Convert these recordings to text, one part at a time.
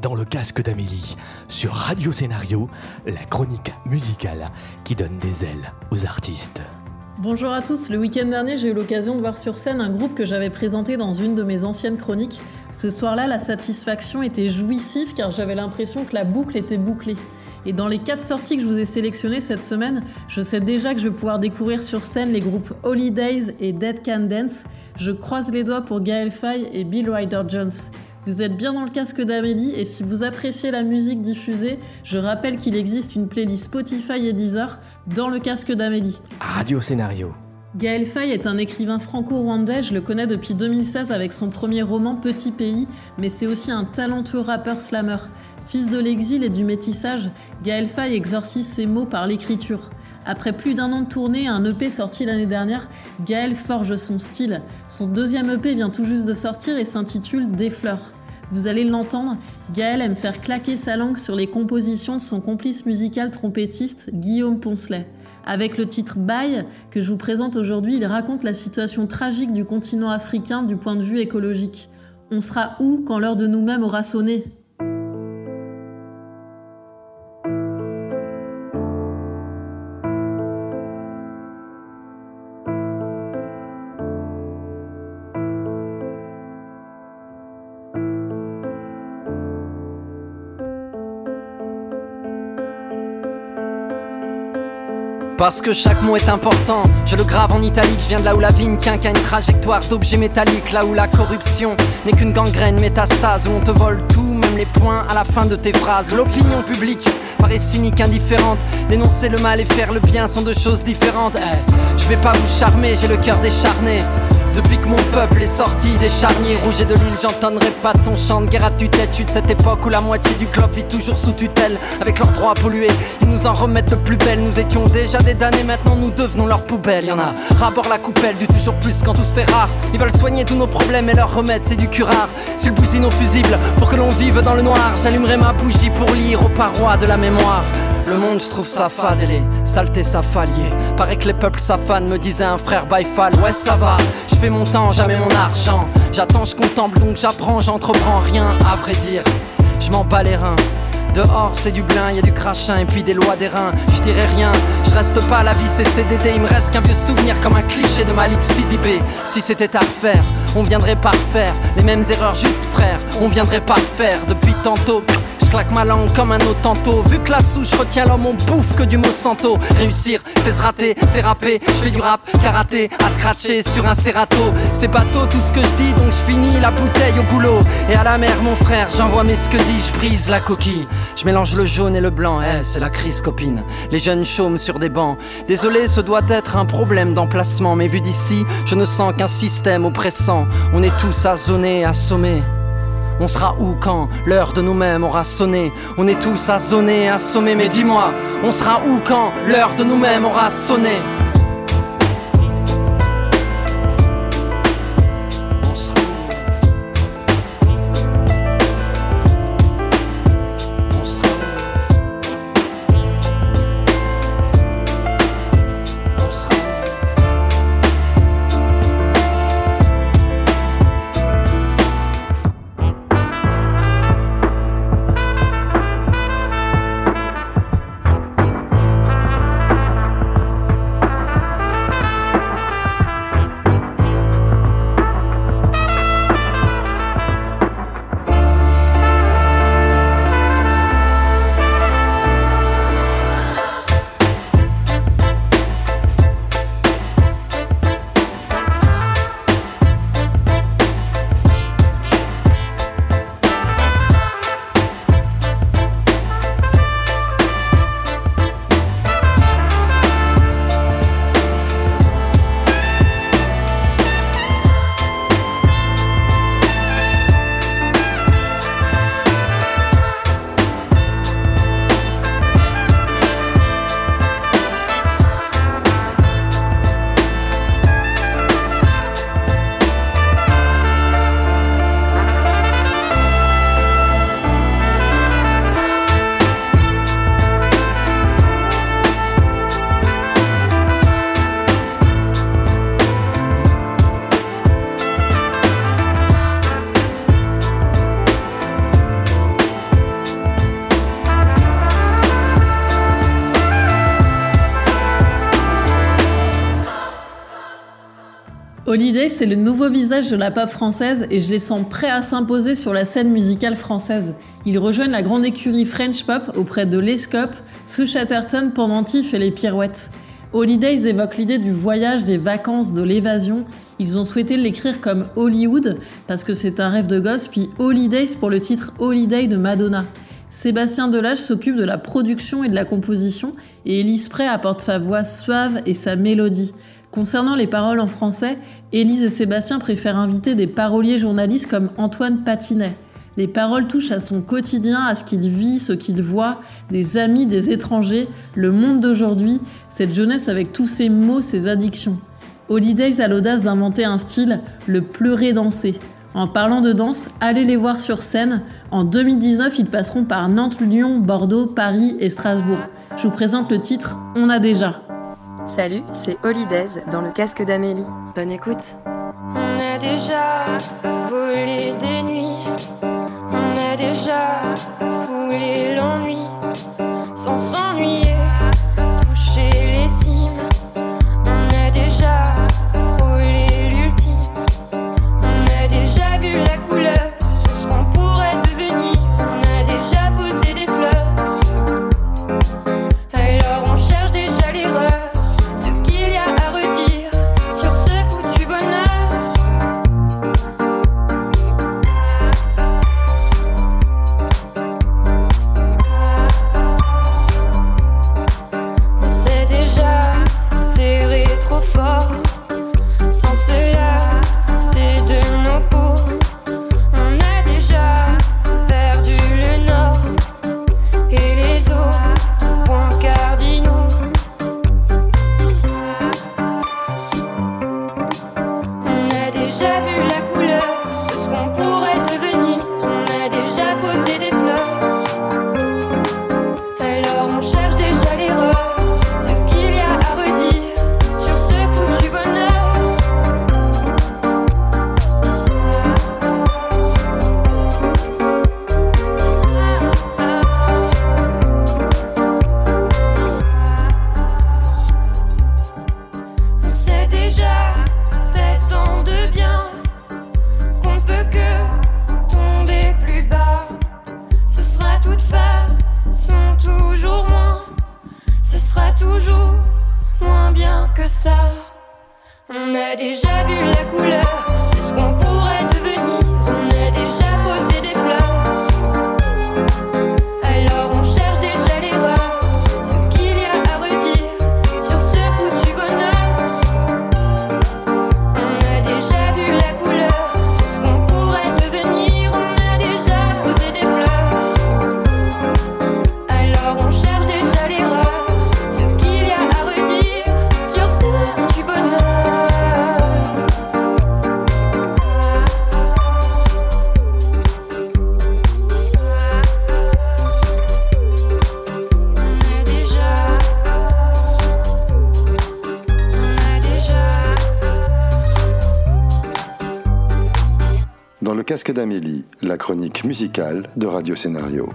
dans le casque d'Amélie, sur Radio Scénario, la chronique musicale qui donne des ailes aux artistes. Bonjour à tous, le week-end dernier j'ai eu l'occasion de voir sur scène un groupe que j'avais présenté dans une de mes anciennes chroniques. Ce soir-là, la satisfaction était jouissive car j'avais l'impression que la boucle était bouclée. Et dans les quatre sorties que je vous ai sélectionnées cette semaine, je sais déjà que je vais pouvoir découvrir sur scène les groupes Holidays et Dead Can Dance. Je croise les doigts pour Gaël Faye et Bill Ryder Jones. Vous êtes bien dans le casque d'Amélie et si vous appréciez la musique diffusée, je rappelle qu'il existe une playlist Spotify et Deezer dans le casque d'Amélie. Radio Scénario. Gaël Faye est un écrivain franco-rwandais, je le connais depuis 2016 avec son premier roman Petit Pays, mais c'est aussi un talentueux rappeur slammer. Fils de l'exil et du métissage, Gaël Faye exorcise ses mots par l'écriture. Après plus d'un an de tournée et un EP sorti l'année dernière, Gaël forge son style. Son deuxième EP vient tout juste de sortir et s'intitule Des fleurs. Vous allez l'entendre, Gaël aime faire claquer sa langue sur les compositions de son complice musical trompettiste Guillaume Poncelet. Avec le titre Bye que je vous présente aujourd'hui, il raconte la situation tragique du continent africain du point de vue écologique. On sera où quand l'heure de nous-mêmes aura sonné? Parce que chaque mot est important, je le grave en italique, je viens de là où la vigne tient qu'à une trajectoire d'objets métalliques, là où la corruption n'est qu'une gangrène métastase, où on te vole tout, même les points à la fin de tes phrases. L'opinion publique paraît cynique, indifférente, dénoncer le mal et faire le bien sont deux choses différentes. Eh, je vais pas vous charmer, j'ai le cœur décharné. Depuis que mon peuple est sorti des charniers rouges et de l'île, j'entendrai pas ton chant de guerre à tue-tête. de cette époque où la moitié du club vit toujours sous tutelle, avec leurs droits pollués. Ils nous en remettent de plus belle. Nous étions déjà des damnés, maintenant nous devenons leur poubelle. Y'en a rabord la coupelle du toujours plus quand tout se fait rare. Ils veulent soigner tous nos problèmes et leur remède c'est du curare. S'ils bousillent nos fusibles pour que l'on vive dans le noir, j'allumerai ma bougie pour lire aux parois de la mémoire. Le monde, je trouve ça fade et les saletés s'affalier. Paraît que les peuples s'affanent, me disait un frère Baïfal. Ouais, ça va, je fais mon temps, jamais mon argent. J'attends, je contemple, donc j'apprends, j'entreprends rien. À vrai dire, je m'en bats les reins. Dehors c'est du blin, y du crachin et puis des lois des reins. Je dirais rien, je reste pas, la vie c'est CDD. Il me reste qu'un vieux souvenir comme un cliché de Malik Sidibé. Si c'était à refaire, on viendrait pas refaire les mêmes erreurs, juste frère. On viendrait pas refaire depuis tantôt claque ma langue comme un tantôt Vu que la souche retient l'homme, on bouffe que du mot santo. Réussir, c'est se rater, c'est rapper. Je fais du rap, karaté, à scratcher sur un serrato. C'est bateau tout ce que je dis, donc je finis la bouteille au boulot. Et à la mer, mon frère, j'envoie mes dit, je brise la coquille. Je mélange le jaune et le blanc, eh, c'est la crise copine. Les jeunes chôment sur des bancs. Désolé, ce doit être un problème d'emplacement, mais vu d'ici, je ne sens qu'un système oppressant. On est tous asonnés, assommés. On sera où quand l'heure de nous-mêmes aura sonné? On est tous assommés, assommés, mais dis-moi, on sera où quand l'heure de nous-mêmes aura sonné? Holiday, c'est le nouveau visage de la pop française et je les sens prêts à s'imposer sur la scène musicale française. Ils rejoignent la grande écurie French Pop auprès de Lescope, Feu Chatterton, Pendentif et les Pirouettes. Holidays évoque l'idée du voyage, des vacances, de l'évasion. Ils ont souhaité l'écrire comme Hollywood parce que c'est un rêve de gosse, puis Holidays pour le titre Holiday de Madonna. Sébastien Delage s'occupe de la production et de la composition et Elise Prey apporte sa voix suave et sa mélodie. Concernant les paroles en français, Élise et Sébastien préfèrent inviter des paroliers journalistes comme Antoine Patinet. Les paroles touchent à son quotidien, à ce qu'il vit, ce qu'il voit, des amis, des étrangers, le monde d'aujourd'hui, cette jeunesse avec tous ses mots, ses addictions. Holidays a l'audace d'inventer un style, le pleurer danser. En parlant de danse, allez les voir sur scène. En 2019, ils passeront par Nantes, Lyon, Bordeaux, Paris et Strasbourg. Je vous présente le titre On a déjà. Salut, c'est Holidays dans le casque d'Amélie. Bonne écoute. On a déjà volé des nuits. On a déjà foulé l'ennui D'Amélie, la chronique musicale de Radio Scénario.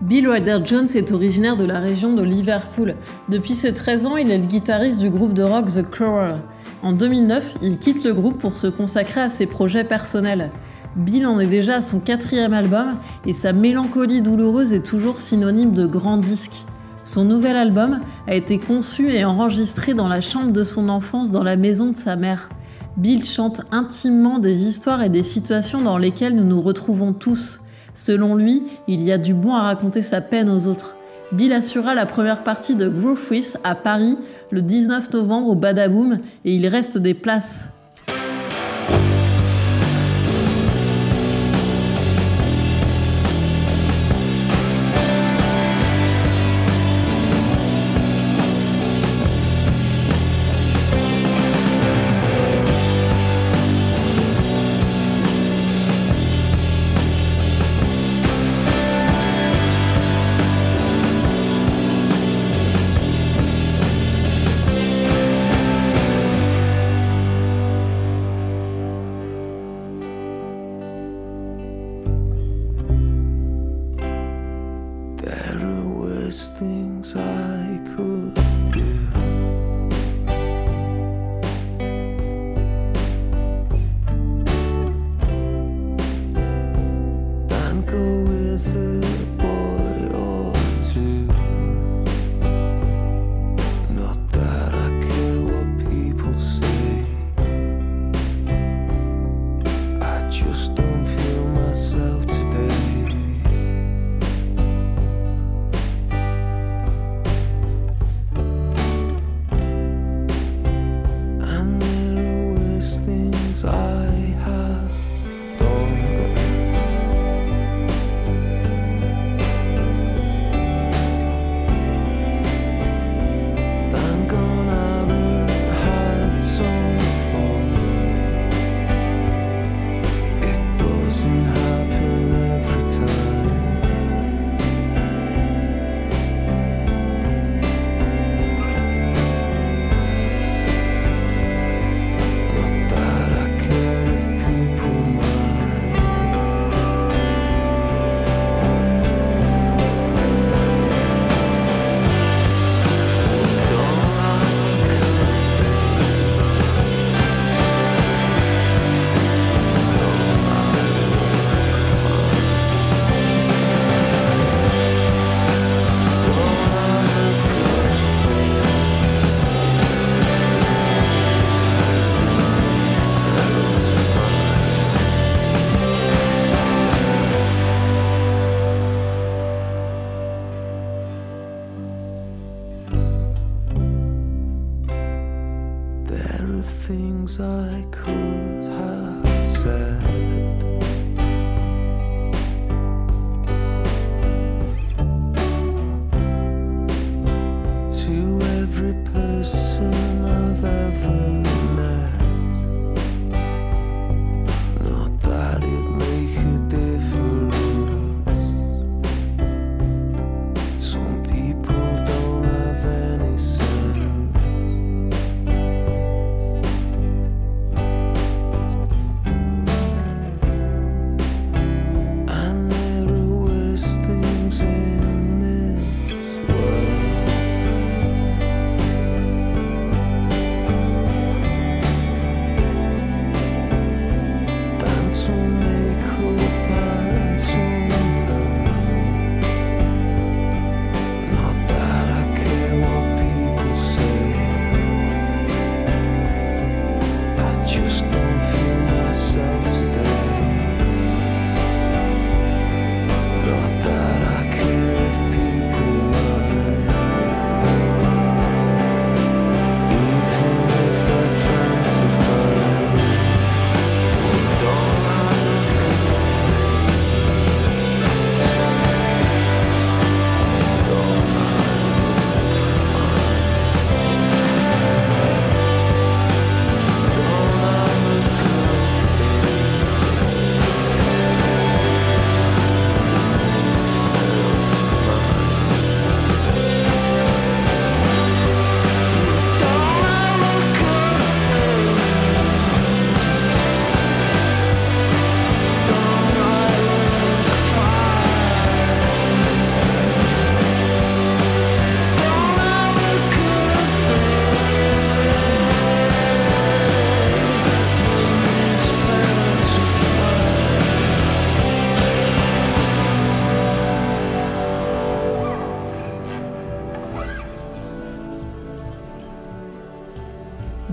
Bill Wilder-Jones est originaire de la région de Liverpool. Depuis ses 13 ans, il est le guitariste du groupe de rock The Crawler. En 2009, il quitte le groupe pour se consacrer à ses projets personnels. Bill en est déjà à son quatrième album et sa mélancolie douloureuse est toujours synonyme de grand disque. Son nouvel album a été conçu et enregistré dans la chambre de son enfance dans la maison de sa mère. Bill chante intimement des histoires et des situations dans lesquelles nous nous retrouvons tous. Selon lui, il y a du bon à raconter sa peine aux autres. Bill assura la première partie de Groove à Paris le 19 novembre au Badaboom et il reste des places. with it.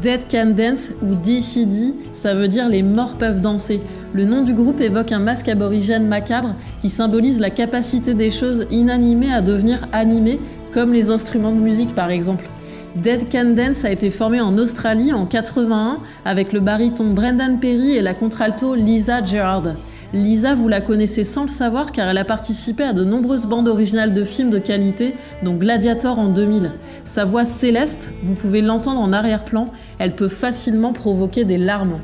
Dead Can Dance ou DCD, ça veut dire les morts peuvent danser. Le nom du groupe évoque un masque aborigène macabre qui symbolise la capacité des choses inanimées à devenir animées, comme les instruments de musique par exemple. Dead Can Dance a été formé en Australie en 81 avec le baryton Brendan Perry et la contralto Lisa Gerard. Lisa, vous la connaissez sans le savoir car elle a participé à de nombreuses bandes originales de films de qualité, dont Gladiator en 2000. Sa voix céleste, vous pouvez l'entendre en arrière-plan, elle peut facilement provoquer des larmes.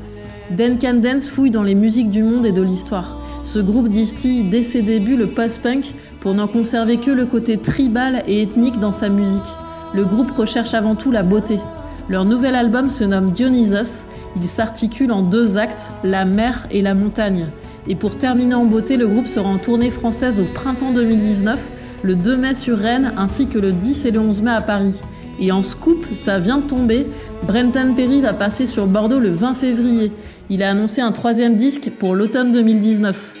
Can Dance fouille dans les musiques du monde et de l'histoire. Ce groupe distille dès ses débuts le post-punk pour n'en conserver que le côté tribal et ethnique dans sa musique. Le groupe recherche avant tout la beauté. Leur nouvel album se nomme Dionysus. Il s'articule en deux actes, la mer et la montagne. Et pour terminer en beauté, le groupe sera en tournée française au printemps 2019, le 2 mai sur Rennes ainsi que le 10 et le 11 mai à Paris. Et en scoop, ça vient de tomber, Brenton Perry va passer sur Bordeaux le 20 février. Il a annoncé un troisième disque pour l'automne 2019.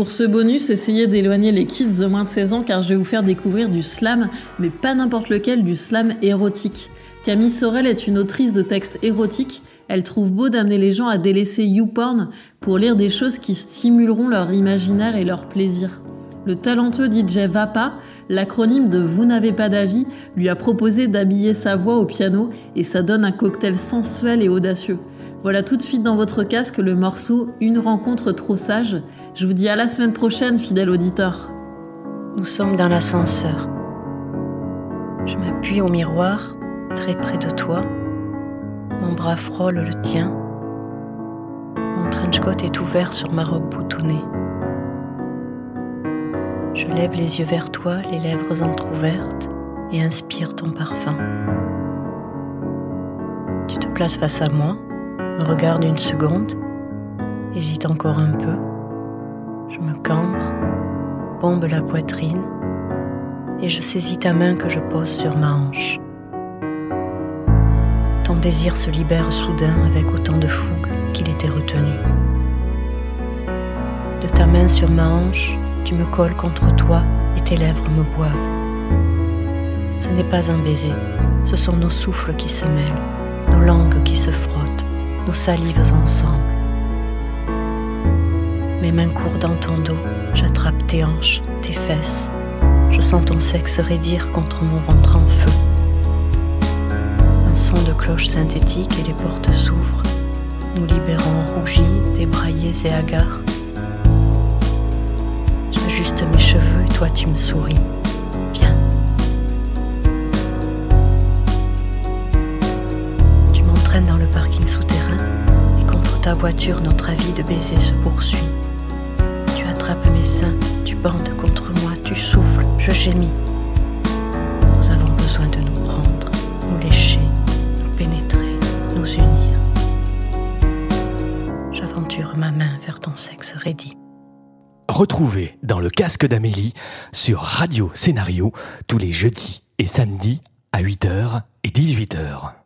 Pour ce bonus, essayez d'éloigner les kids de moins de 16 ans car je vais vous faire découvrir du slam, mais pas n'importe lequel, du slam érotique. Camille Sorel est une autrice de textes érotiques. Elle trouve beau d'amener les gens à délaisser YouPorn pour lire des choses qui stimuleront leur imaginaire et leur plaisir. Le talentueux DJ Vapa, l'acronyme de Vous n'avez pas d'avis, lui a proposé d'habiller sa voix au piano et ça donne un cocktail sensuel et audacieux. Voilà tout de suite dans votre casque le morceau Une rencontre trop sage. Je vous dis à la semaine prochaine, fidèle auditeur. Nous sommes dans l'ascenseur. Je m'appuie au miroir, très près de toi. Mon bras frôle le tien. Mon trench coat est ouvert sur ma robe boutonnée. Je lève les yeux vers toi, les lèvres entr'ouvertes, et inspire ton parfum. Tu te places face à moi, me regarde une seconde, hésite encore un peu. Je me cambre, bombe la poitrine et je saisis ta main que je pose sur ma hanche. Ton désir se libère soudain avec autant de fougue qu'il était retenu. De ta main sur ma hanche, tu me colles contre toi et tes lèvres me boivent. Ce n'est pas un baiser, ce sont nos souffles qui se mêlent, nos langues qui se frottent, nos salives ensemble. Mes mains courent dans ton dos, j'attrape tes hanches, tes fesses. Je sens ton sexe raidir contre mon ventre en feu. Un son de cloche synthétique et les portes s'ouvrent, nous libérons rougis, débraillés et hagards. J'ajuste mes cheveux et toi tu me souris. Viens. Tu m'entraînes dans le parking souterrain et contre ta voiture notre avis de baiser se poursuit. Attrapes mes seins, tu bandes contre moi, tu souffles, je gémis. Nous avons besoin de nous prendre, nous lécher, nous pénétrer, nous unir. J'aventure ma main vers ton sexe raidi. Retrouvez dans le casque d'Amélie sur Radio Scénario tous les jeudis et samedis à 8h et 18h.